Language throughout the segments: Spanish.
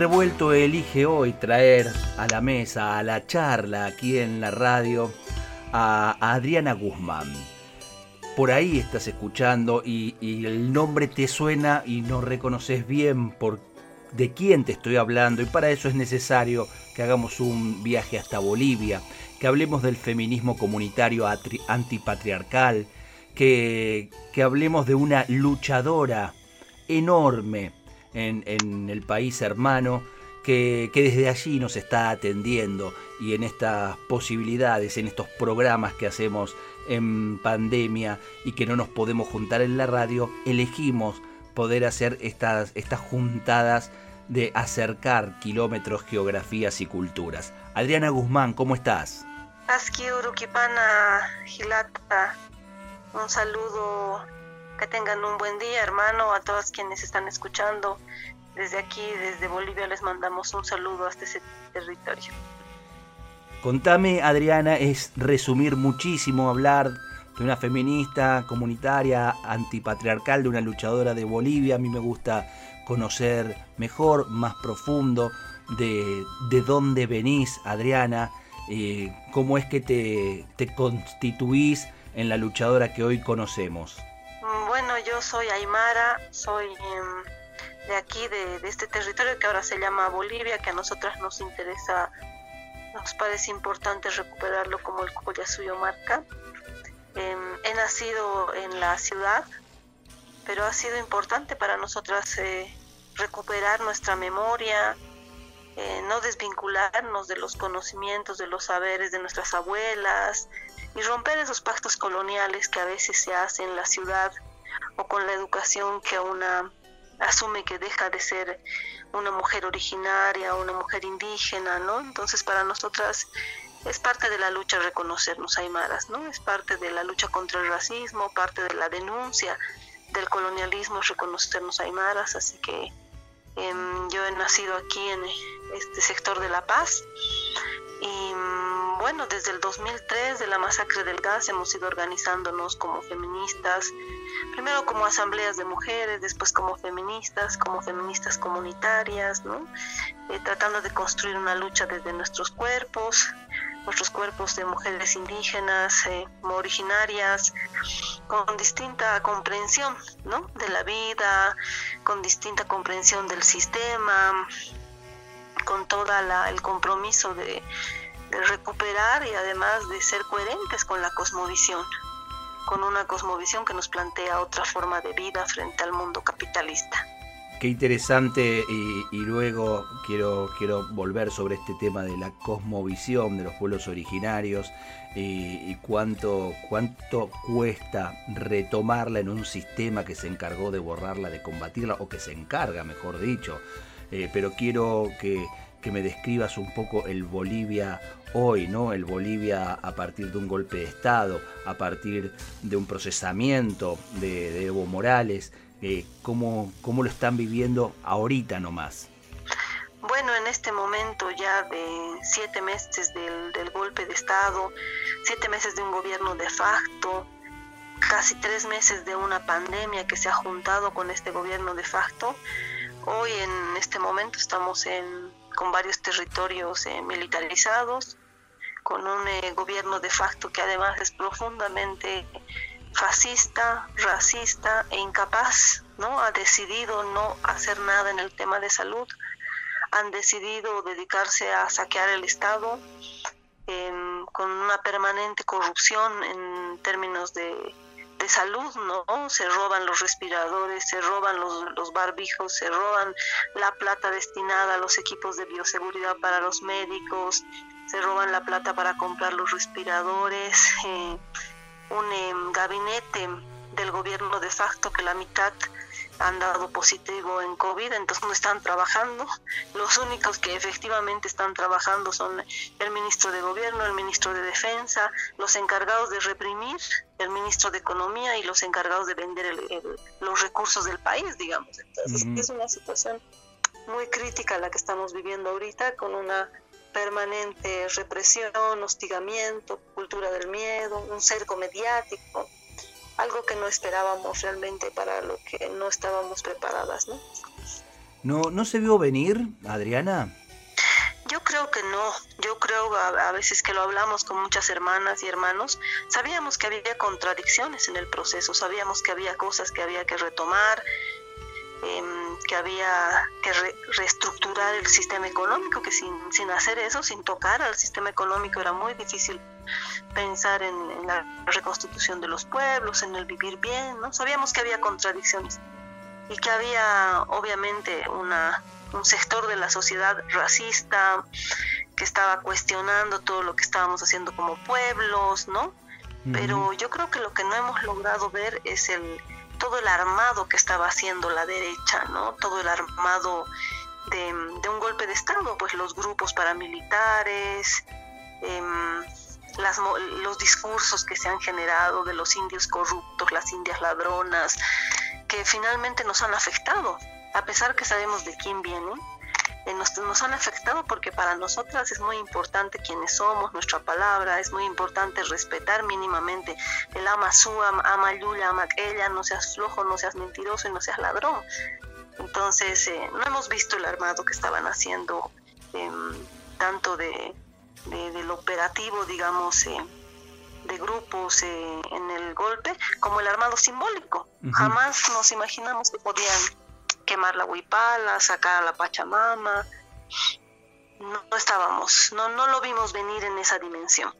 Revuelto elige hoy traer a la mesa, a la charla aquí en la radio, a, Adriana Guzmán. Por ahí estás escuchando y, el nombre te suena y no reconoces bien por de quién te estoy hablando y para eso es necesario que hagamos un viaje hasta Bolivia, que hablemos del feminismo comunitario antipatriarcal, que, que hablemos de una luchadora enorme en, el país hermano, que, desde allí nos está atendiendo y en estas posibilidades, en estos programas que hacemos en pandemia y que no nos podemos juntar en la radio, elegimos poder hacer estas, estas juntadas de acercar kilómetros, geografías y culturas. Adriana Guzmán, ¿cómo estás? un saludo que tengan un buen día, hermano, a todos quienes están escuchando. Desde aquí, desde Bolivia, les mandamos un saludo hasta ese territorio. Contame, Adriana, es resumir muchísimo, hablar de una feminista comunitaria, antipatriarcal, de una luchadora de Bolivia. A mí me gusta conocer mejor, más profundo, de, de dónde venís, Adriana, eh, cómo es que te, te constituís en la luchadora que hoy conocemos. Bueno, yo soy Aymara, soy em, de aquí, de, este territorio que ahora se llama Bolivia, que a nosotras nos interesa, nos parece importante recuperarlo como el suyo marca. Em, he nacido en la ciudad, pero ha sido importante para nosotras eh, recuperar nuestra memoria, eh, no desvincularnos de los conocimientos, de los saberes de nuestras abuelas y romper esos pactos coloniales que a veces se hacen en la ciudad o con la educación que una asume que deja de ser una mujer originaria, una mujer indígena, ¿no? Entonces para nosotras es parte de la lucha reconocernos aymaras, ¿no? Es parte de la lucha contra el racismo, parte de la denuncia del colonialismo reconocernos aymaras, así que yo he nacido aquí en este sector de La Paz y mm, bueno, desde el 2003 de la masacre del gas hemos ido organizándonos como feministas, primero como asambleas de mujeres, después como feministas, como feministas comunitarias, ¿no? Eh, tratando de construir una lucha desde nuestros cuerpos, nuestros cuerpos de mujeres indígenas, eh, originarias, con distinta comprensión ¿no? de la vida, con distinta comprensión del sistema, con todo el compromiso de, recuperar y además de ser coherentes con la cosmovisión, con una cosmovisión que nos plantea otra forma de vida frente al mundo capitalista. Qué interesante y, luego quiero, quiero volver sobre este tema de la cosmovisión de los pueblos originarios y, cuánto, cuánto cuesta retomarla en un sistema que se encargó de borrarla, de combatirla o que se encarga, mejor dicho, eh, pero quiero que, me describas un poco el Bolivia hoy, ¿no? El Bolivia a partir de un golpe de Estado, a partir de un procesamiento de, Evo Morales, eh, ¿cómo, ¿cómo, lo están viviendo ahorita nomás? Bueno, en este momento ya de siete meses del, del golpe de Estado, siete meses de un gobierno de facto, casi tres meses de una pandemia que se ha juntado con este gobierno de facto, Hoy en este momento estamos en, con varios territorios eh, militarizados, con un eh, gobierno de facto que además es profundamente fascista, racista e incapaz, ¿no? Ha decidido no hacer nada en el tema de salud, han decidido dedicarse a saquear el Estado em, con una permanente corrupción en términos de de salud, ¿no? Se roban los respiradores, se roban los, los barbijos, se roban la plata destinada a los equipos de bioseguridad para los médicos, se roban la plata para comprar los respiradores, eh, un em, gabinete del gobierno de facto que la mitad han dado positivo en COVID, entonces no están trabajando. Los únicos que efectivamente están trabajando son el ministro de Gobierno, el ministro de Defensa, los encargados de reprimir, el ministro de Economía y los encargados de vender los recursos del país, digamos. Entonces es una situación muy crítica la que estamos viviendo ahorita, con una permanente represión, hostigamiento, cultura del miedo, un cerco mediático algo que no esperábamos realmente para lo que no estábamos preparadas, ¿no? ¿No, no se vio venir, Adriana? Yo creo que no, yo creo a, veces que lo hablamos con muchas hermanas y hermanos, sabíamos que había contradicciones en el proceso, sabíamos que había cosas que había que retomar, em, que había que reestructurar el sistema económico, que sin, sin hacer eso, sin tocar al sistema económico era muy difícil pensar en, la reconstitución de los pueblos, en el vivir bien, ¿no? Sabíamos que había contradicciones y que había obviamente una, un sector de la sociedad racista que estaba cuestionando todo lo que estábamos haciendo como pueblos, ¿no? Pero yo creo que lo que no hemos logrado ver es el todo el armado que estaba haciendo la derecha, ¿no? Todo el armado de, un golpe de Estado, pues los grupos paramilitares, eh, los discursos que se han generado de los indios corruptos, las indias ladronas, que finalmente nos han afectado, a pesar que sabemos de quién vienen, eh, nos, nos, han afectado porque para nosotras es muy importante quienes somos, nuestra palabra, es muy importante respetar mínimamente el ama su, ama yuya, ama aquella, no seas flojo, no seas mentiroso y no seas ladrón. Entonces, eh, no hemos visto el armado que estaban haciendo, em, tanto de del operativo, digamos, eh, de grupos eh, en el golpe, como el armado simbólico. Jamás nos imaginamos que podían quemar la huipala, sacar a la Pachamama. No, estábamos, no, no lo vimos venir en esa dimensión.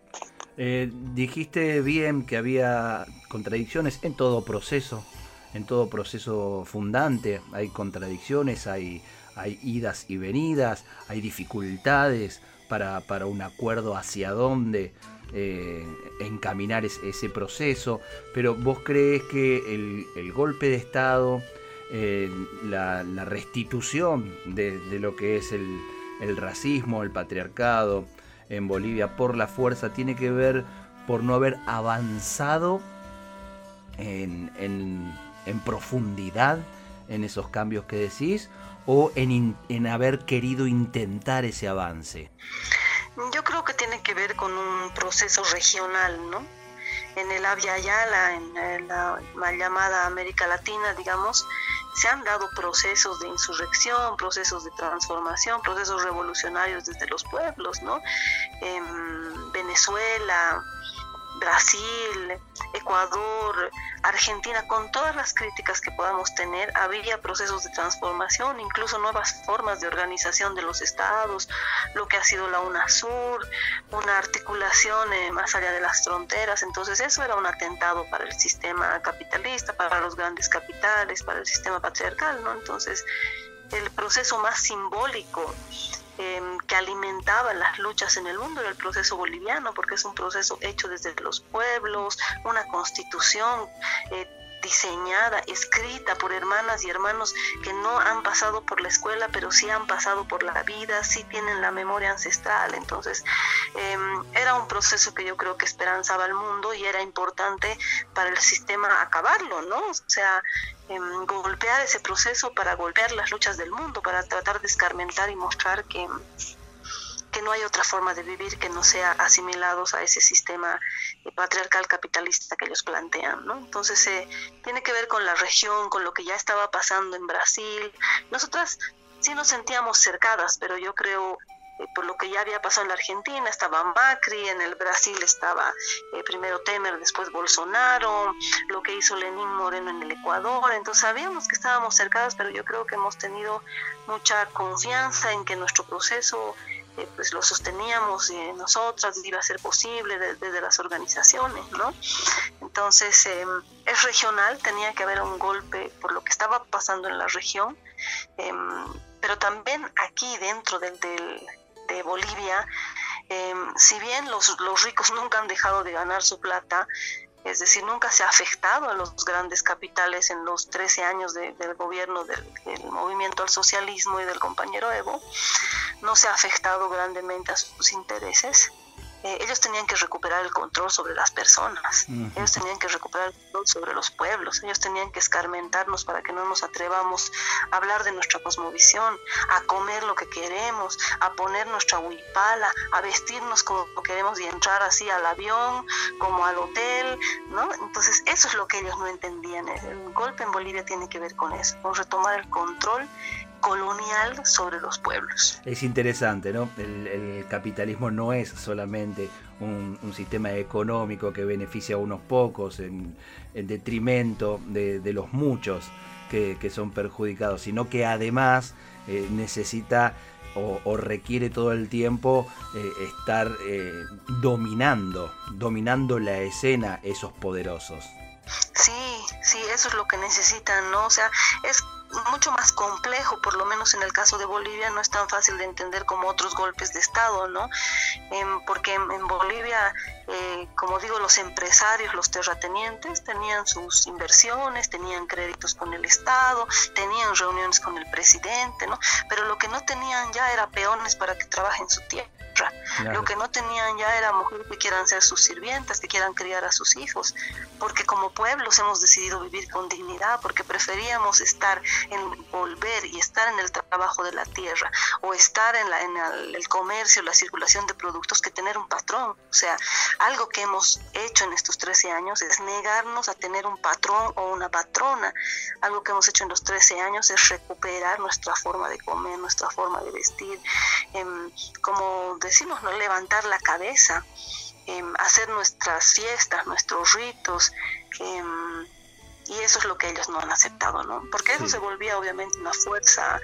Eh, dijiste bien que había contradicciones en todo proceso, en todo proceso fundante. Hay contradicciones, hay, hay idas y venidas, hay dificultades, para, un acuerdo hacia dónde eh, encaminar ese proceso, pero vos crees que el, golpe de Estado, eh, la, restitución de, lo que es el, racismo, el patriarcado en Bolivia por la fuerza, tiene que ver por no haber avanzado en, en profundidad en esos cambios que decís o en, en haber querido intentar ese avance? Yo creo que tiene que ver con un proceso regional, ¿no? En el Avia Yala, en la mal llamada América Latina, digamos, se han dado procesos de insurrección, procesos de transformación, procesos revolucionarios desde los pueblos, ¿no? En Venezuela, Brasil, Ecuador, Argentina, con todas las críticas que podamos tener, había procesos de transformación, incluso nuevas formas de organización de los estados, lo que ha sido la UNASUR, una articulación eh, más allá de las fronteras. Entonces eso era un atentado para el sistema capitalista, para los grandes capitales, para el sistema patriarcal, ¿no? Entonces el proceso más simbólico Em, que alimentaba las luchas en el mundo era el proceso boliviano, porque es un proceso hecho desde los pueblos, una constitución. Eh, diseñada, escrita por hermanas y hermanos que no han pasado por la escuela, pero sí han pasado por la vida, sí tienen la memoria ancestral. Entonces, em, era un proceso que yo creo que esperanzaba al mundo y era importante para el sistema acabarlo, ¿no? O sea, em, golpear ese proceso para golpear las luchas del mundo, para tratar de escarmentar y mostrar que no hay otra forma de vivir que no sea asimilados a ese sistema eh, patriarcal capitalista que ellos plantean, ¿no? Entonces eh, tiene que ver con la región, con lo que ya estaba pasando en Brasil. Nosotras sí nos sentíamos cercadas, pero yo creo eh, por lo que ya había pasado en la Argentina, estaba Macri, en el Brasil estaba primero Temer, después Bolsonaro, lo que hizo Lenín Moreno en el Ecuador, entonces sabíamos que estábamos cercadas, pero yo creo que hemos tenido mucha confianza en que nuestro proceso eh, pues lo sosteníamos nosotras, iba a ser posible desde las organizaciones, ¿no? entonces em, es regional, tenía que haber un golpe por lo que estaba pasando en la región, em, pero también aquí dentro del, de Bolivia, em, si bien los, los ricos nunca han dejado de ganar su plata, es decir, nunca se ha afectado a los grandes capitales en los 13 años del gobierno del, movimiento al socialismo y del compañero Evo, no se ha afectado grandemente a sus intereses. Eh, ellos tenían que recuperar el control sobre las personas, ellos tenían que recuperar el control sobre los pueblos, ellos tenían que escarmentarnos para que no nos atrevamos a hablar de nuestra cosmovisión, a comer lo que queremos, a poner nuestra huipala, a vestirnos como queremos y entrar así al avión, como al hotel, ¿no? Entonces eso es lo que ellos no entendían. El golpe en Bolivia tiene que ver con eso, con retomar el control colonial sobre los pueblos. Es interesante, ¿no? El, capitalismo no es solamente un, sistema económico que beneficia a unos pocos en, detrimento de, los muchos que, son perjudicados, sino que además eh, necesita o, requiere todo el tiempo eh, estar eh, dominando, dominando la escena esos poderosos. Sí, sí, eso es lo que necesitan, ¿no? O sea, es mucho más complejo, por lo menos en el caso de Bolivia no es tan fácil de entender como otros golpes de Estado, ¿no? Em, porque en, Bolivia, eh, como digo, los empresarios, los terratenientes tenían sus inversiones, tenían créditos con el Estado, tenían reuniones con el presidente, ¿no? Pero lo que no tenían ya era peones para que trabajen su tierra. Lo que no tenían ya era mujeres que quieran ser sus sirvientas, que quieran criar a sus hijos, porque como pueblos hemos decidido vivir con dignidad, porque preferíamos estar en volver y estar en el trabajo de la tierra o estar en, la, en el, comercio, la circulación de productos que tener un patrón. O sea, algo que hemos hecho en estos 13 años es negarnos a tener un patrón o una patrona. Algo que hemos hecho en los 13 años es recuperar nuestra forma de comer, nuestra forma de vestir, em, como decimos, no levantar la cabeza, em, hacer nuestras fiestas, nuestros ritos. Em, y eso es lo que ellos no han aceptado, ¿no? Porque eso se volvía obviamente una fuerza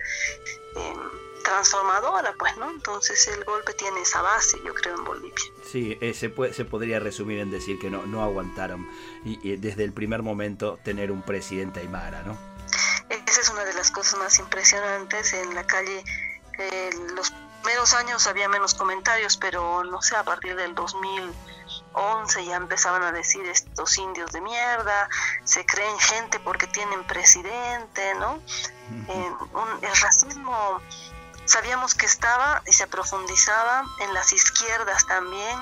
em, transformadora, pues, ¿no? Entonces el golpe tiene esa base, yo creo, en Bolivia. Sí, eh, se, puede, se podría resumir en decir que no, no aguantaron y, desde el primer momento tener un presidente Aymara, ¿no? Esa es una de las cosas más impresionantes en la calle. Eh, los primeros años había menos comentarios, pero no sé, a partir del 2000 11 ya empezaban a decir estos indios de mierda, se creen gente porque tienen presidente, ¿no? el racismo sabíamos que estaba y se profundizaba en las izquierdas también,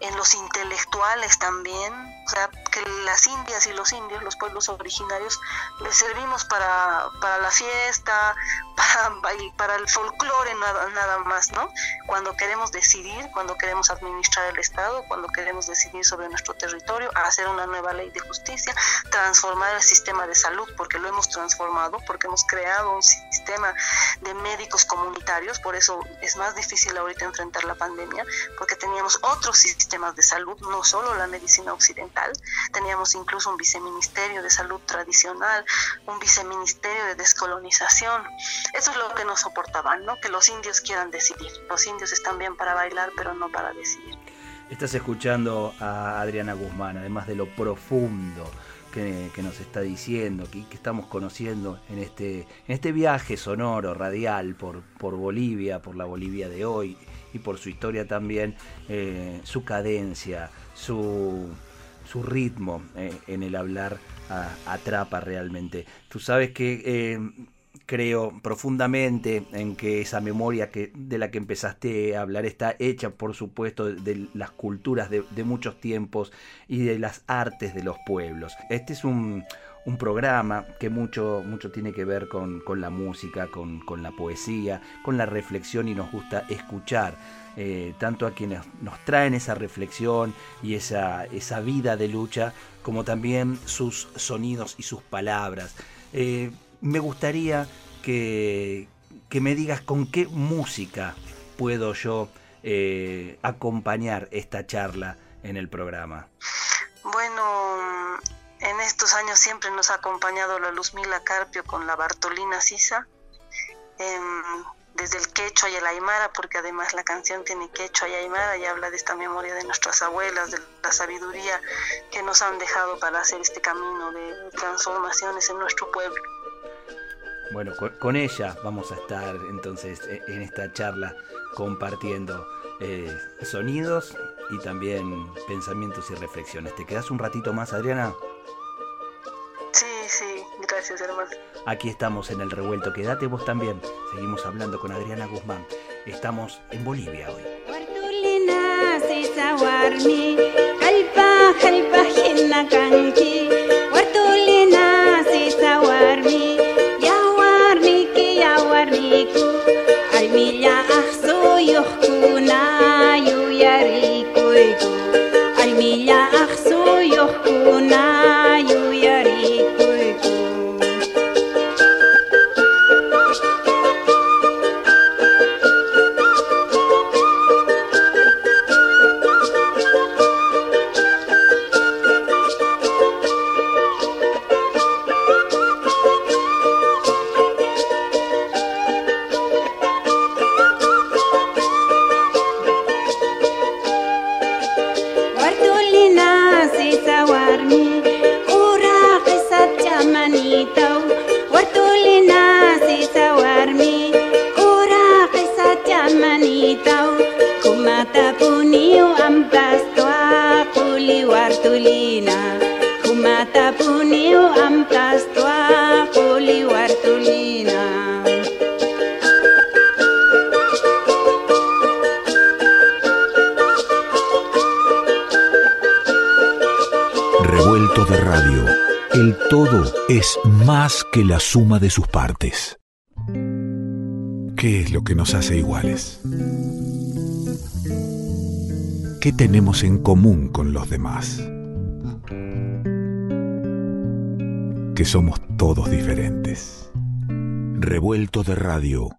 en los intelectuales también, o sea, que las indias y los indios, los pueblos originarios, les servimos para, para la fiesta, para, para el folclore nada, nada más, ¿no? Cuando queremos decidir, cuando queremos administrar el Estado, cuando queremos decidir sobre nuestro territorio, hacer una nueva ley de justicia, transformar el sistema de salud, porque lo hemos transformado, porque hemos creado un sistema de médicos comunitarios, por eso es más difícil ahorita enfrentar la pandemia, porque teníamos otros sistemas de salud, no solo la medicina occidental, teníamos incluso un viceministerio de salud tradicional, un viceministerio de descolonización. Eso es lo que nos soportaban, ¿no? Que los indios quieran decidir. Los indios están bien para bailar, pero no para decidir. Estás escuchando a Adriana Guzmán, además de lo profundo que, nos está diciendo, que, que, estamos conociendo en este, en este viaje sonoro, radial, por, por Bolivia, por la Bolivia de hoy y por su historia también, eh, su cadencia, su, su ritmo eh, en el hablar atrapa realmente. Tú sabes que eh, creo profundamente en que esa memoria que, de la que empezaste a hablar está hecha, por supuesto, de las culturas de, muchos tiempos y de las artes de los pueblos. Este es un, programa que mucho, mucho tiene que ver con, la música, con, con, la poesía, con la reflexión y nos gusta escuchar eh, tanto a quienes nos traen esa reflexión y esa, esa vida de lucha, como también sus sonidos y sus palabras. Eh, me gustaría que, me digas con qué música puedo yo eh, acompañar esta charla en el programa. Bueno, en estos años siempre nos ha acompañado la Luzmila Carpio con la Bartolina Sisa. Em, desde el quechua y el aymara, porque además la canción tiene quechua y aymara y habla de esta memoria de nuestras abuelas, de la sabiduría que nos han dejado para hacer este camino de transformaciones en nuestro pueblo. Bueno, con, ella vamos a estar entonces e, en esta charla compartiendo eh, sonidos y también pensamientos y reflexiones. ¿Te quedas un ratito más, Adriana? Sí, gracias hermano. Aquí estamos en el revuelto, quédate vos también. Seguimos hablando con Adriana Guzmán. Estamos en Bolivia hoy. La suma de sus partes. ¿Qué es lo que nos hace iguales? ¿Qué tenemos en común con los demás? Que somos todos diferentes. Revuelto de radio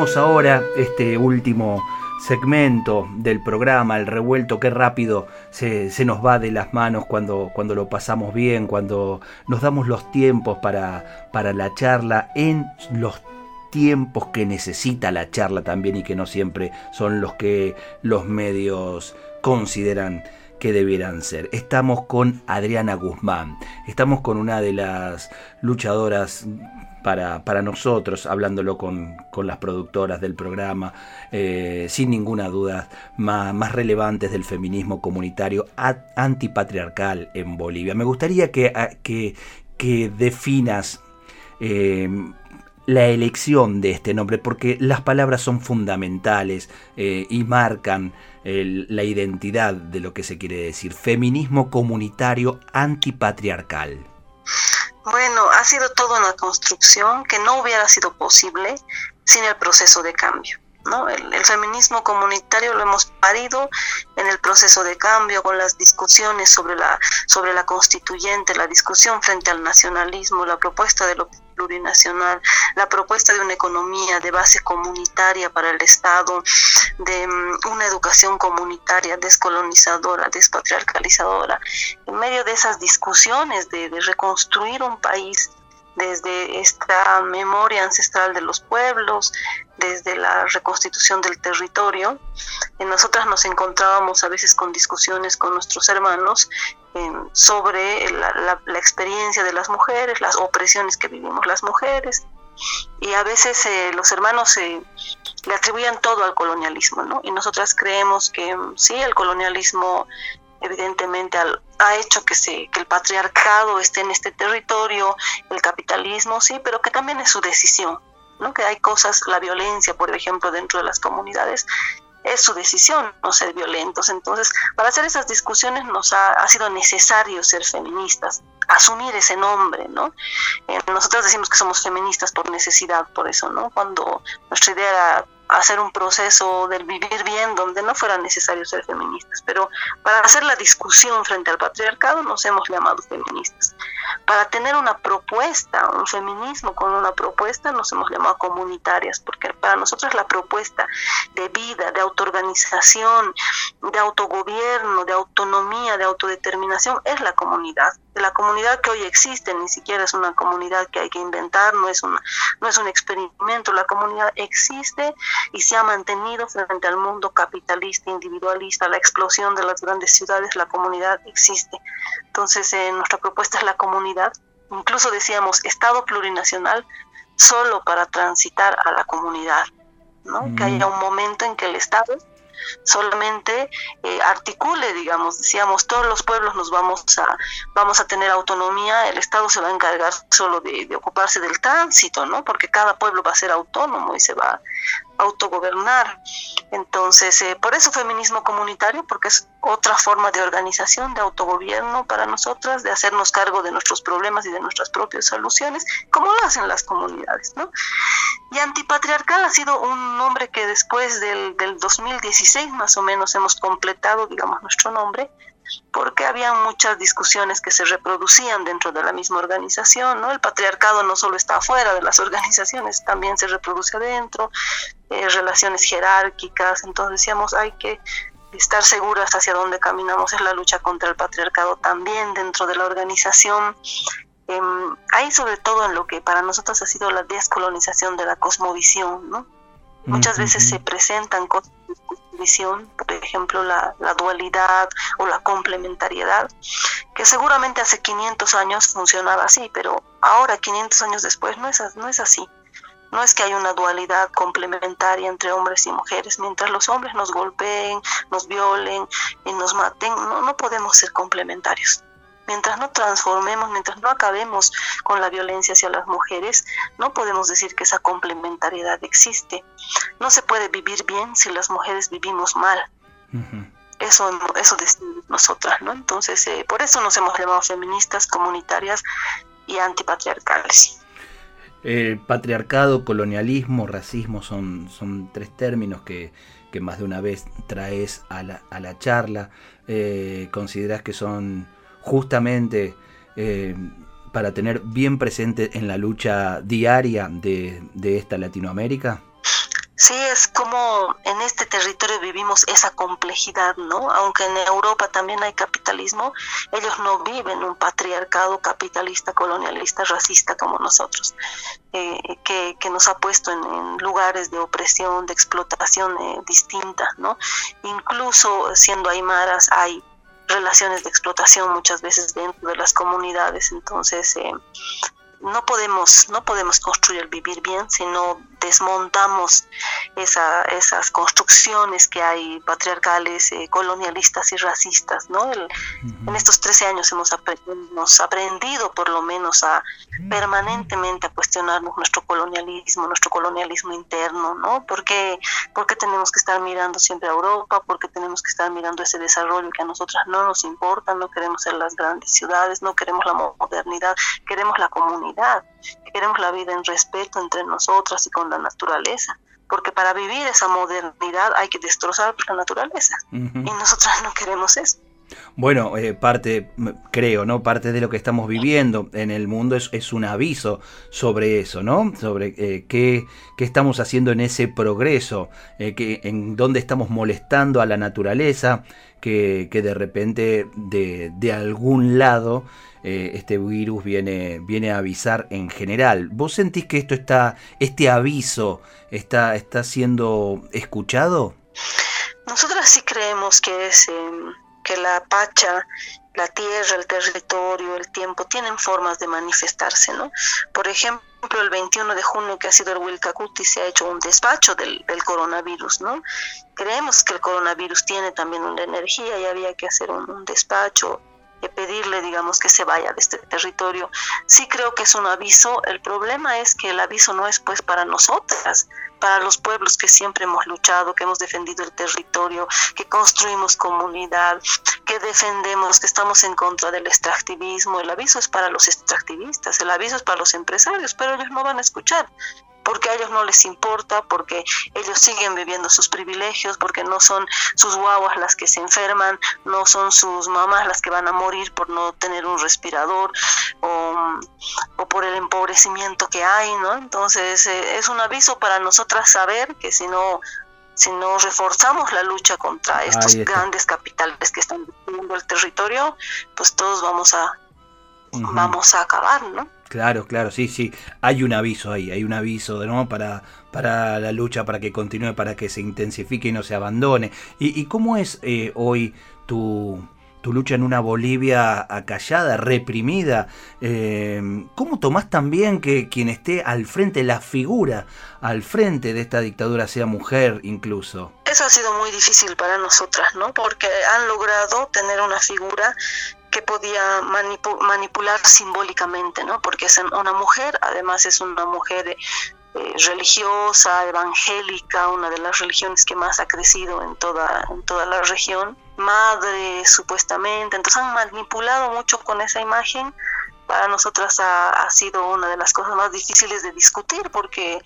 Ahora este último segmento del programa, el revuelto, qué rápido se, nos va de las manos cuando, cuando lo pasamos bien, cuando nos damos los tiempos para, para la charla en los tiempos que necesita la charla también y que no siempre son los que los medios consideran que debieran ser. Estamos con Adriana Guzmán, estamos con una de las luchadoras para, para nosotros, hablándolo con, las productoras del programa, eh, sin ninguna duda, más, más, relevantes del feminismo comunitario antipatriarcal en Bolivia. Me gustaría que, que, que definas eh, la elección de este nombre, porque las palabras son fundamentales eh, y marcan la identidad de lo que se quiere decir. Feminismo comunitario antipatriarcal. Bueno, ha sido toda una construcción que no hubiera sido posible sin el proceso de cambio. ¿no? El, feminismo comunitario lo hemos parido en el proceso de cambio, con las discusiones sobre la, sobre la constituyente, la discusión frente al nacionalismo, la propuesta de lo plurinacional, la propuesta de una economía de base comunitaria para el Estado, de mm, una educación comunitaria descolonizadora, despatriarcalizadora. En medio de esas discusiones de, de reconstruir un país desde esta memoria ancestral de los pueblos, desde la reconstitución del territorio. En nosotras nos encontrábamos a veces con discusiones con nuestros hermanos sobre la, experiencia de las mujeres, las opresiones que vivimos las mujeres. Y a veces eh, los hermanos le atribuían todo al colonialismo, ¿no? Y nosotras creemos que sí, el colonialismo evidentemente ha hecho que, se, que el patriarcado esté en este territorio, el capitalismo, sí, pero que también es su decisión, ¿no? que hay cosas, la violencia, por ejemplo, dentro de las comunidades, es su decisión no ser violentos. Entonces, para hacer esas discusiones nos ha, ha sido necesario ser feministas, asumir ese nombre, ¿no? Eh, nosotros decimos que somos feministas por necesidad, por eso, ¿no? Cuando nuestra idea era hacer un proceso del vivir bien donde no fuera necesario ser feministas, pero para hacer la discusión frente al patriarcado nos hemos llamado feministas. Para tener una propuesta, un feminismo con una propuesta, nos hemos llamado comunitarias, porque para nosotros la propuesta de vida, de autoorganización, de autogobierno, de autonomía, de autodeterminación es la comunidad la comunidad que hoy existe, ni siquiera es una comunidad que hay que inventar, no es, una, no es un experimento, la comunidad existe y se ha mantenido frente al mundo capitalista, individualista, la explosión de las grandes ciudades, la comunidad existe. Entonces, eh, nuestra propuesta es la comunidad, incluso decíamos Estado plurinacional solo para transitar a la comunidad, ¿no? que haya un momento en que el Estado solamente eh, articule, digamos, decíamos, todos los pueblos nos vamos a, vamos a tener autonomía, el Estado se va a encargar solo de, de ocuparse del tránsito, ¿no? Porque cada pueblo va a ser autónomo y se va autogobernar. Entonces, eh, por eso feminismo comunitario, porque es otra forma de organización, de autogobierno para nosotras, de hacernos cargo de nuestros problemas y de nuestras propias soluciones, como lo hacen las comunidades. ¿no? Y antipatriarcal ha sido un nombre que después del, del 2016 más o menos hemos completado, digamos, nuestro nombre, porque había muchas discusiones que se reproducían dentro de la misma organización, ¿no? El patriarcado no solo está afuera de las organizaciones, también se reproduce adentro, eh, relaciones jerárquicas, entonces decíamos, hay que estar seguras hacia dónde caminamos, es la lucha contra el patriarcado también dentro de la organización. Eh, hay sobre todo en lo que para nosotros ha sido la descolonización de la cosmovisión, ¿no? Muchas veces se presentan cosas visión, por ejemplo, la, dualidad o la complementariedad, que seguramente hace 500 años funcionaba así, pero ahora, 500 años después, no es, no es así. No es que hay una dualidad complementaria entre hombres y mujeres. Mientras los hombres nos golpeen, nos violen y nos maten, no, no podemos ser complementarios. Mientras no transformemos, mientras no acabemos con la violencia hacia las mujeres, no podemos decir que esa complementariedad existe. No se puede vivir bien si las mujeres vivimos mal. Eso, eso decimos nosotras, ¿no? Entonces, eh, por eso nos hemos llamado feministas, comunitarias y antipatriarcales. El patriarcado, colonialismo, racismo son, son tres términos que, más de una vez traes a la, a la charla. Eh, ¿Consideras que son justamente eh, para tener bien presente en la lucha diaria de, esta Latinoamérica? Sí, es como en este territorio vivimos esa complejidad, ¿no? Aunque en Europa también hay capitalismo, ellos no viven un patriarcado capitalista, colonialista, racista como nosotros, eh, que, nos ha puesto en, lugares de opresión, de explotación eh, distinta, ¿no? Incluso siendo aymaras hay relaciones de explotación muchas veces dentro de las comunidades. Entonces, eh, no podemos, no podemos construir el vivir bien si no desmontamos esa, esas construcciones que hay patriarcales, eh, colonialistas y racistas. ¿no? En estos 13 años hemos, hemos, aprendido por lo menos a permanentemente a cuestionarnos nuestro colonialismo, nuestro colonialismo interno, ¿no? ¿Por qué, tenemos que estar mirando siempre a Europa? ¿Por qué tenemos que estar mirando ese desarrollo que a nosotras no nos importa? No queremos ser las grandes ciudades, no queremos la modernidad, queremos la comunidad, queremos la vida en respeto entre nosotras y con la naturaleza, porque para vivir esa modernidad hay que destrozar la naturaleza y nosotras no queremos eso. Bueno, eh, parte, creo, ¿no? Parte de lo que estamos viviendo en el mundo es, es un aviso sobre eso, ¿no? Sobre eh, qué, qué, estamos haciendo en ese progreso, eh, que, en dónde estamos molestando a la naturaleza, que, que de repente de, de algún lado eh, este virus viene, viene a avisar en general. ¿Vos sentís que esto está, este aviso está, está siendo escuchado? Nosotras sí creemos que es em, que la pacha, la tierra, el territorio, el tiempo tienen formas de manifestarse, ¿no? Por ejemplo, el 21 de junio que ha sido el Wilcacuti se ha hecho un despacho del, coronavirus, ¿no? Creemos que el coronavirus tiene también una energía y había que hacer un despacho pedirle, digamos, que se vaya de este territorio. Sí creo que es un aviso. El problema es que el aviso no es pues para nosotras, para los pueblos que siempre hemos luchado, que hemos defendido el territorio, que construimos comunidad, que defendemos, que estamos en contra del extractivismo. El aviso es para los extractivistas, el aviso es para los empresarios, pero ellos no van a escuchar porque a ellos no les importa, porque ellos siguen viviendo sus privilegios, porque no son sus guaguas las que se enferman, no son sus mamás las que van a morir por no tener un respirador o, por el empobrecimiento que hay, ¿no? Entonces eh, es un aviso para nosotras saber que si no si no reforzamos la lucha contra estos grandes capitales que están destruyendo el territorio, pues todos vamos a vamos a acabar, ¿no? Claro, claro, sí, sí. Hay un aviso ahí, hay un aviso ¿no? para, para la lucha, para que continúe, para que se intensifique y no se abandone. ¿Y, cómo es eh, hoy tu, tu, lucha en una Bolivia acallada, reprimida? Eh, ¿Cómo tomás también que quien esté al frente, la figura al frente de esta dictadura, sea mujer incluso? Eso ha sido muy difícil para nosotras, ¿no? Porque han logrado tener una figura que podía manipular simbólicamente, ¿no? Porque es una mujer, además es una mujer eh, religiosa, evangélica, una de las religiones que más ha crecido en toda, en toda la región, madre supuestamente, entonces han manipulado mucho con esa imagen. Para nosotras ha sido una de las cosas más difíciles de discutir porque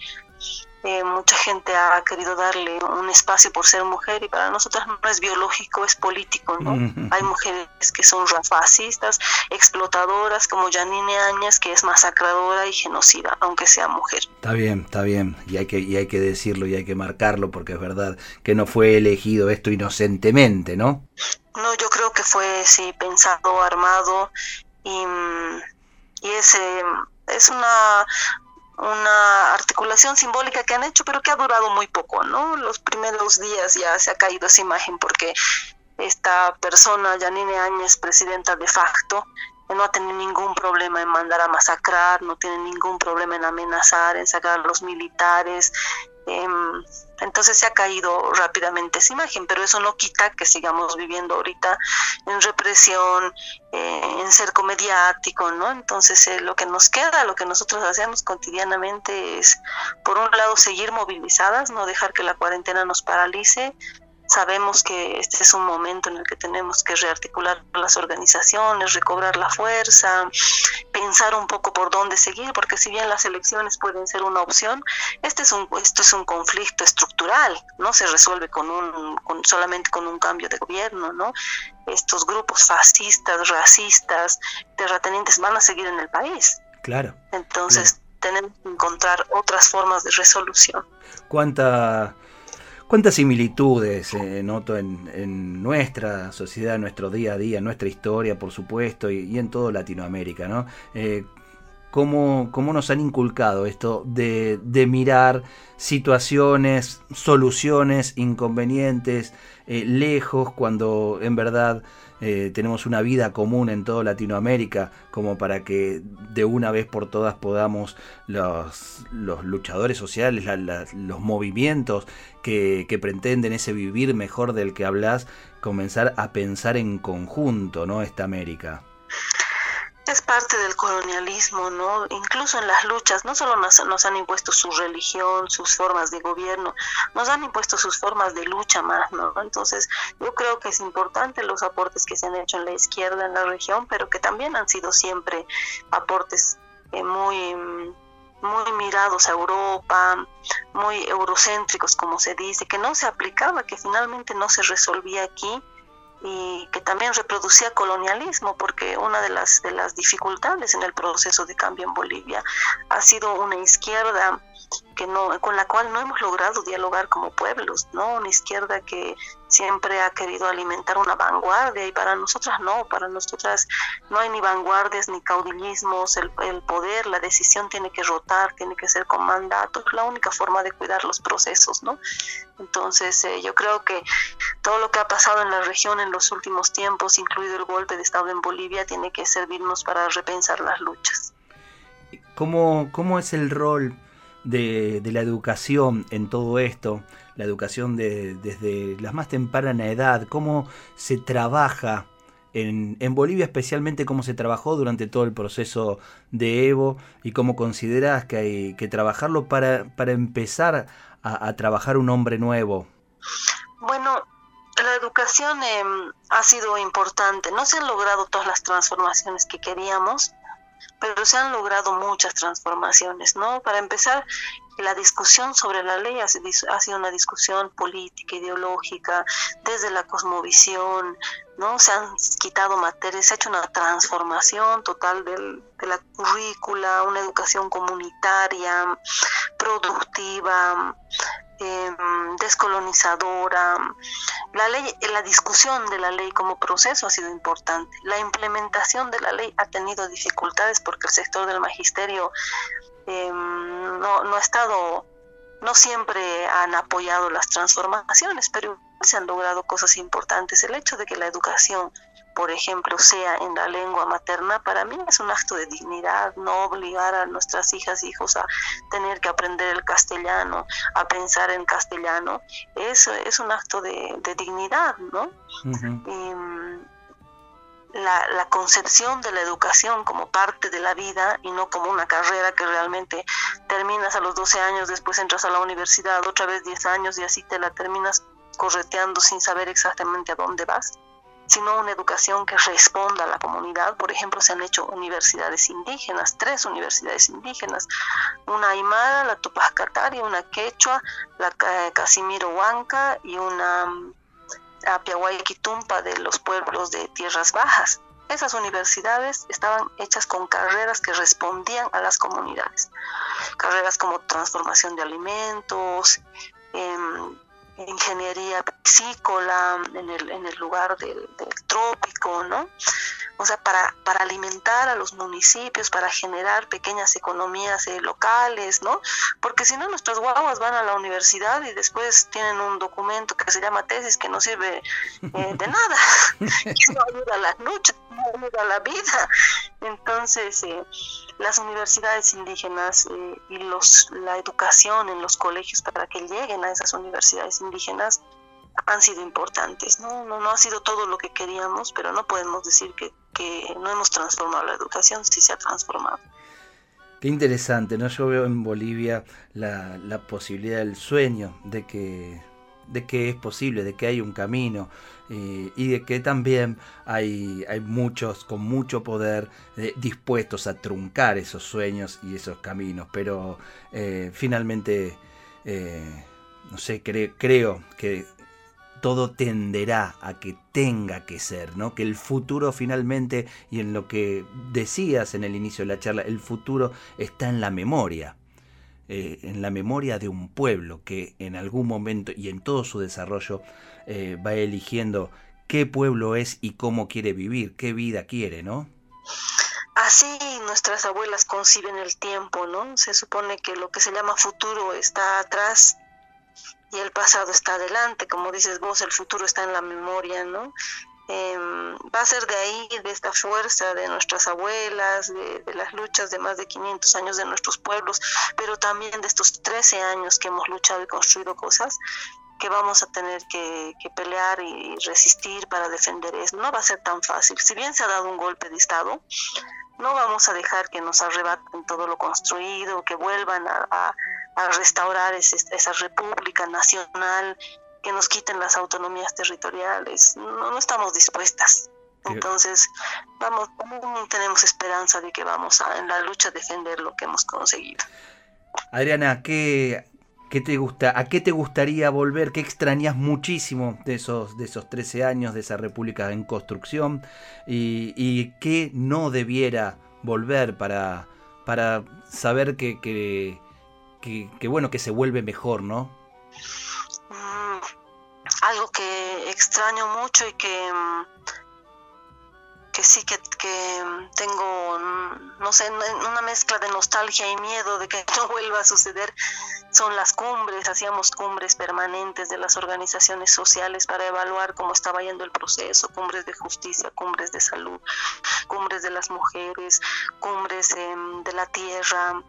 eh, mucha gente ha querido darle un espacio por ser mujer y para nosotras no es biológico, es político, ¿no? Hay mujeres que son fascistas, explotadoras, como Janine Áñez, que es masacradora y genocida, aunque sea mujer. Está bien, está bien, y hay que, y hay que decirlo y hay que marcarlo porque es verdad que no fue elegido esto inocentemente, ¿no? No, yo creo que fue, sí, pensado, armado y, y es, es una, una articulación simbólica que han hecho, pero que ha durado muy poco, ¿no? Los primeros días ya se ha caído esa imagen porque esta persona, Janine Áñez, presidenta de facto, no ha tenido ningún problema en mandar a masacrar, no tiene ningún problema en amenazar, en sacar a los militares, entonces se ha caído rápidamente esa imagen, pero eso no quita que sigamos viviendo ahorita en represión, eh, en cerco mediático, ¿no? Entonces eh, lo que nos queda, lo que nosotros hacemos cotidianamente es, por un lado, seguir movilizadas, no dejar que la cuarentena nos paralice, Sabemos que este es un momento en el que tenemos que rearticular las organizaciones, recobrar la fuerza, pensar un poco por dónde seguir, porque si bien las elecciones pueden ser una opción, este es un, esto es un conflicto estructural, no se resuelve con un, solamente con un cambio de gobierno, ¿no? Estos grupos fascistas, racistas, terratenientes van a seguir en el país. Claro. Entonces tenemos que encontrar otras formas de resolución. ¿Cuánta cuántas similitudes eh, noto en, nuestra sociedad, en nuestro día a día, en nuestra historia, por supuesto, y, en todo Latinoamérica, ¿no? Eh, cómo, nos han inculcado esto de, de mirar situaciones, soluciones, inconvenientes, eh, lejos, cuando en verdad eh, tenemos una vida común en toda Latinoamérica, como para que de una vez por todas podamos los, los luchadores sociales, los movimientos que, que, pretenden ese vivir mejor del que hablas, comenzar a pensar en conjunto, ¿no? Esta América es parte del colonialismo, ¿no? Incluso en las luchas, no solo nos, nos, han impuesto su religión, sus formas de gobierno, nos han impuesto sus formas de lucha más, ¿no? Entonces, yo creo que es importante los aportes que se han hecho en la izquierda en la región, pero que también han sido siempre aportes eh, muy muy mirados a Europa, muy eurocéntricos, como se dice, que no se aplicaba, que finalmente no se resolvía aquí y que también reproducía colonialismo, porque una de las, de las dificultades en el proceso de cambio en Bolivia ha sido una izquierda que no, con la cual no hemos logrado dialogar como pueblos, ¿no? Una izquierda que siempre ha querido alimentar una vanguardia y para nosotras no, para nosotras no hay ni vanguardias ni caudillismos, el, el poder, la decisión tiene que rotar, tiene que ser con mandato, es la única forma de cuidar los procesos, ¿no? Entonces eh, yo creo que todo lo que ha pasado en la región en los últimos tiempos, incluido el golpe de Estado en Bolivia, tiene que servirnos para repensar las luchas. ¿Cómo, cómo es el rol de, la educación en todo esto, la educación de, desde la más temprana edad, cómo se trabaja en, en, Bolivia, especialmente cómo se trabajó durante todo el proceso de Evo y cómo consideras que hay que trabajarlo para, para empezar a, trabajar un hombre nuevo. Bueno, la educación em, ha sido importante. No se han logrado todas las transformaciones que queríamos, pero se han logrado muchas transformaciones, ¿no? Para empezar, la discusión sobre la ley ha, sido una discusión política, ideológica, desde la cosmovisión, ¿no? Se han quitado materias, se ha hecho una transformación total del, de la currícula, una educación comunitaria, productiva, em, descolonizadora. La ley, la discusión de la ley como proceso ha sido importante. La implementación de la ley ha tenido dificultades porque el sector del magisterio Em, no, no ha estado, no siempre han apoyado las transformaciones, pero se han logrado cosas importantes. El hecho de que la educación, por ejemplo, sea en la lengua materna, para mí es un acto de dignidad, no obligar a nuestras hijas e hijos a tener que aprender el castellano, a pensar en castellano, eso es un acto de, dignidad, ¿no? la, concepción de la educación como parte de la vida y no como una carrera que realmente terminas a los 12 años, después entras a la universidad, otra vez 10 años y así te la terminas correteando sin saber exactamente a dónde vas, sino una educación que responda a la comunidad. Por ejemplo, se han hecho universidades indígenas, tres universidades indígenas, una aymara, la Tupac Katari, una quechua, la Casimiro Huanca y una a Tumpa de los pueblos de tierras bajas. Esas universidades estaban hechas con carreras que respondían a las comunidades. Carreras como transformación de alimentos, em, ingeniería piscícola en el, en el lugar del, trópico, ¿no? O sea, para, para alimentar a los municipios, para generar pequeñas economías eh, locales, ¿no? Porque si no, nuestras guaguas van a la universidad y después tienen un documento que se llama tesis que no sirve eh, de nada, que no ayuda a las luchas, no ayuda a la vida. Entonces, eh, las universidades indígenas y los, la educación en los colegios para que lleguen a esas universidades indígenas han sido importantes. ¿no? No, no ha sido todo lo que queríamos, pero no podemos decir que, que no hemos transformado la educación, sí se ha transformado. Qué interesante, ¿no? Yo veo en Bolivia la, la posibilidad del sueño de que, de que es posible, de que hay un camino eh, y de que también hay, hay muchos con mucho poder eh, dispuestos a truncar esos sueños y esos caminos, pero eh, finalmente, no sé, creo que todo tenderá a que tenga que ser, ¿no? Que el futuro finalmente, y en lo que decías en el inicio de la charla, el futuro está en la memoria. Eh, en la memoria de un pueblo que en algún momento y en todo su desarrollo eh, va eligiendo qué pueblo es y cómo quiere vivir, qué vida quiere, ¿no? Así nuestras abuelas conciben el tiempo, ¿no? Se supone que lo que se llama futuro está atrás y el pasado está adelante, como dices vos, el futuro está en la memoria, ¿no? Em, va a ser de ahí, de esta fuerza de nuestras abuelas, de, las luchas de más de 500 años de nuestros pueblos, pero también de estos 13 años que hemos luchado y construido cosas, que vamos a tener que, que, pelear y resistir para defender eso. No va a ser tan fácil. Si bien se ha dado un golpe de Estado, no vamos a dejar que nos arrebaten todo lo construido, que vuelvan a a restaurar esa república nacional, que nos quiten las autonomías territoriales. No, no estamos dispuestas. Entonces, vamos, tenemos esperanza de que vamos a, en la lucha a defender lo que hemos conseguido. Adriana, ¿qué, qué te gusta, ¿a qué te gustaría volver? ¿Qué extrañas muchísimo de esos, de esos 13 años de esa república en construcción? ¿Y, y qué no debiera volver para, para saber que, que, que, bueno, que se vuelve mejor, ¿no? Mm, que extraño mucho y que, mm, que sí que, que tengo, mm, no sé, una mezcla de nostalgia y miedo de que no vuelva a suceder. Son las cumbres, hacíamos cumbres permanentes de las organizaciones sociales para evaluar cómo estaba yendo el proceso, cumbres de justicia, cumbres de salud, cumbres de las mujeres, cumbres em, de la tierra,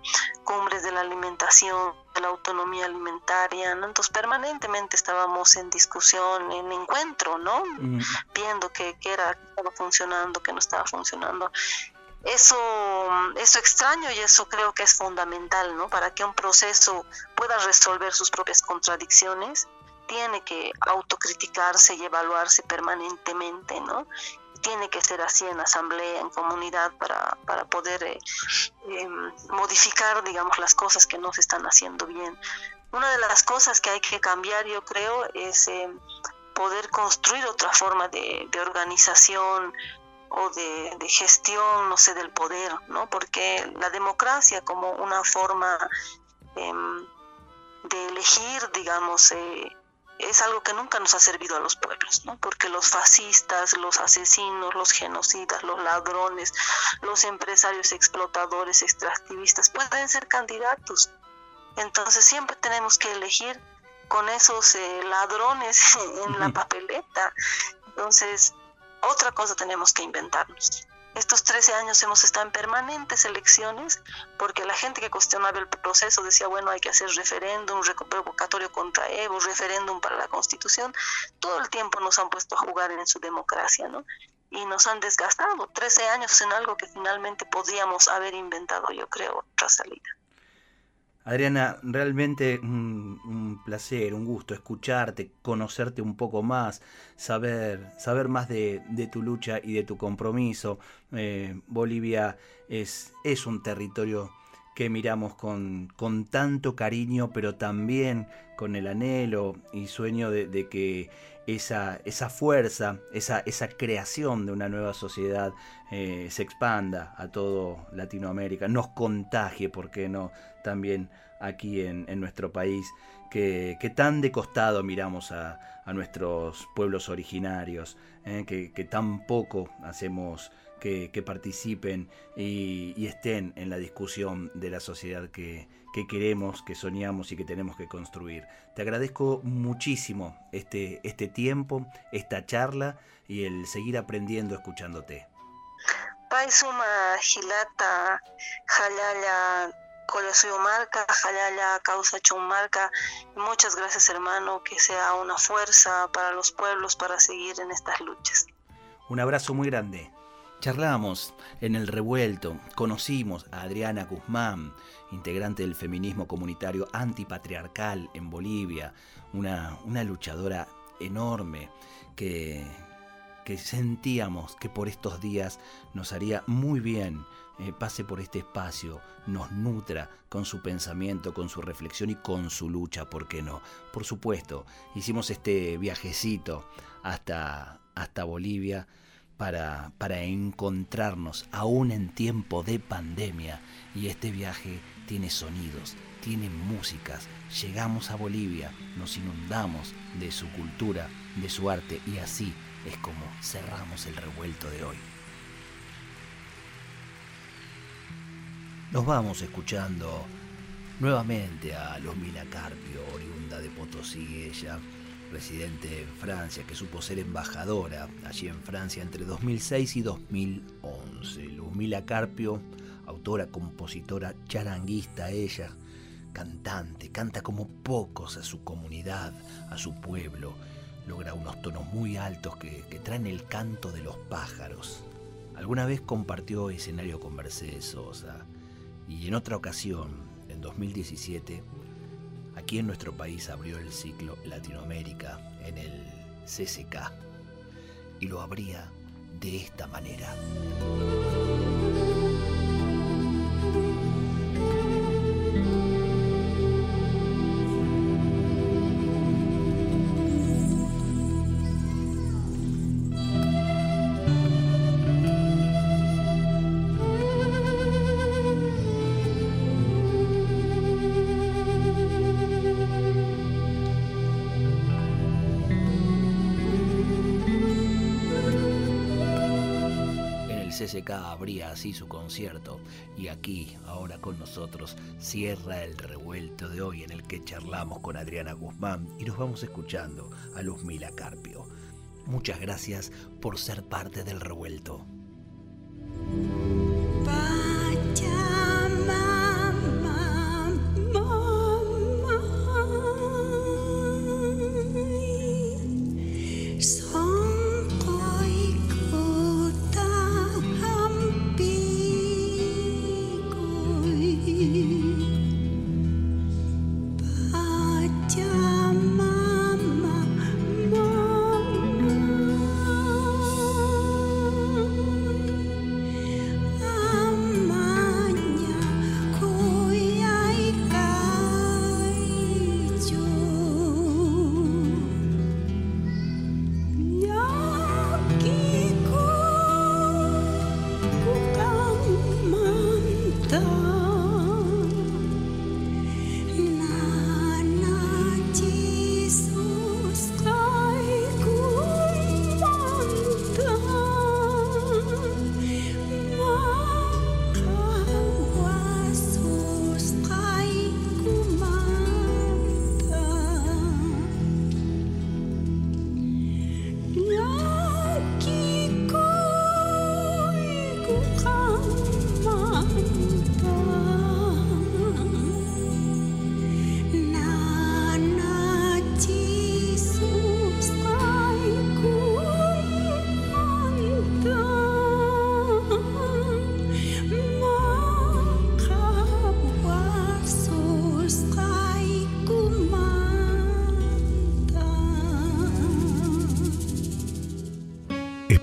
cumbres de la alimentación, de la autonomía alimentaria, ¿no? Entonces permanentemente estábamos en discusión, en encuentro, ¿no? Viendo qué era, estaba funcionando, qué no estaba funcionando eso, eso extraño y eso creo que es fundamental, ¿no? Para que un proceso pueda resolver sus propias contradicciones, tiene que autocriticarse y evaluarse permanentemente, ¿no? Tiene que ser así en asamblea, en comunidad, para, para poder eh, em, modificar, digamos, las cosas que no se están haciendo bien. Una de las cosas que hay que cambiar, yo creo, es em, poder construir otra forma de, organización o de, gestión, no sé, del poder, ¿no? Porque la democracia como una forma em, de elegir, digamos, eh, es algo que nunca nos ha servido a los pueblos, ¿no? Porque los fascistas, los asesinos, los genocidas, los ladrones, los empresarios explotadores, extractivistas pueden ser candidatos. Entonces siempre tenemos que elegir con esos eh, ladrones en la papeleta. Entonces, otra cosa tenemos que inventarnos. Estos 13 años hemos estado en permanentes elecciones porque la gente que cuestionaba el proceso decía, bueno, hay que hacer referéndum, revocatorio contra Evo, referéndum para la Constitución. Todo el tiempo nos han puesto a jugar en su democracia, ¿no? Y nos han desgastado 13 años en algo que finalmente podíamos haber inventado, yo creo, otra salida. Adriana, realmente un, placer, un gusto escucharte, conocerte un poco más, saber, saber más de, tu lucha y de tu compromiso. Eh, Bolivia es, es un territorio que miramos con, con, tanto cariño, pero también con el anhelo y sueño de, que esa, esa fuerza, esa, esa, creación de una nueva sociedad eh, se expanda a todo Latinoamérica, nos contagie, ¿por qué no? También aquí en, nuestro país, que, tan de costado miramos a, nuestros pueblos originarios, eh, que, tan poco hacemos que, participen y, estén en la discusión de la sociedad que, queremos, que soñamos y que tenemos que construir. Te agradezco muchísimo este, este tiempo, esta charla y el seguir aprendiendo escuchándote. Paisuma Gilata Marca, Jalala, Causa Marca. Muchas gracias hermano, que sea una fuerza para los pueblos para seguir en estas luchas. Un abrazo muy grande. Charlamos en el revuelto, conocimos a Adriana Guzmán, integrante del feminismo comunitario antipatriarcal en Bolivia, una, una luchadora enorme que, que sentíamos que por estos días nos haría muy bien eh, pase por este espacio, nos nutra con su pensamiento, con su reflexión y con su lucha, ¿por qué no? Por supuesto, hicimos este viajecito hasta, hasta Bolivia para, para encontrarnos aún en tiempo de pandemia y este viaje tiene sonidos, tiene músicas. Llegamos a Bolivia, nos inundamos de su cultura, de su arte y así es como cerramos el revuelto de hoy. Nos vamos escuchando nuevamente a Luzmila Carpio, oriunda de Potosí, ella residente en Francia, que supo ser embajadora allí en Francia entre 2006 y 2011. Luzmila Carpio, autora, compositora, charanguista, ella, cantante, canta como pocos a su comunidad, a su pueblo, logra unos tonos muy altos que, que traen el canto de los pájaros. Alguna vez compartió escenario con Mercedes Sosa, y en otra ocasión, en 2017, aquí en nuestro país abrió el ciclo Latinoamérica en el CCK y lo abría de esta manera. CCK abría así su concierto y aquí, ahora con nosotros, cierra el revuelto de hoy en el que charlamos con Adriana Guzmán y nos vamos escuchando a Luzmila Carpio. Muchas gracias por ser parte del revuelto.